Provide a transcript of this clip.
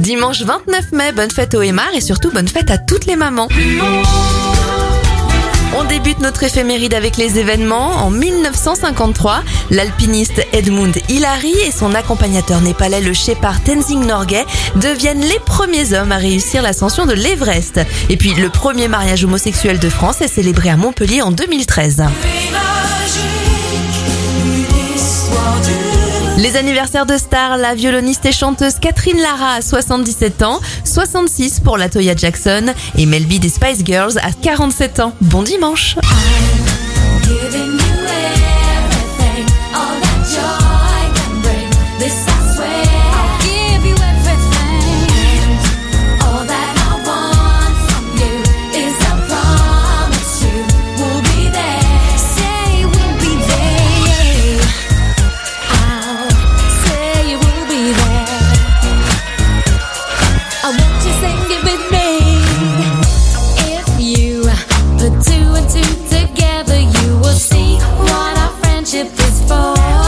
Dimanche 29 mai, bonne fête au Aymar et surtout bonne fête à toutes les mamans. On débute notre éphéméride avec les événements. En 1953, l'alpiniste Edmund Hillary et son accompagnateur népalais le Shepard Tenzing Norgay deviennent les premiers hommes à réussir l'ascension de l'Everest. Et puis le premier mariage homosexuel de France est célébré à Montpellier en 2013. Les anniversaires de stars, la violoniste et chanteuse Catherine Lara a 77 ans, 66 pour la Toya Jackson et Melby des Spice Girls a 47 ans. Bon dimanche friendship is for.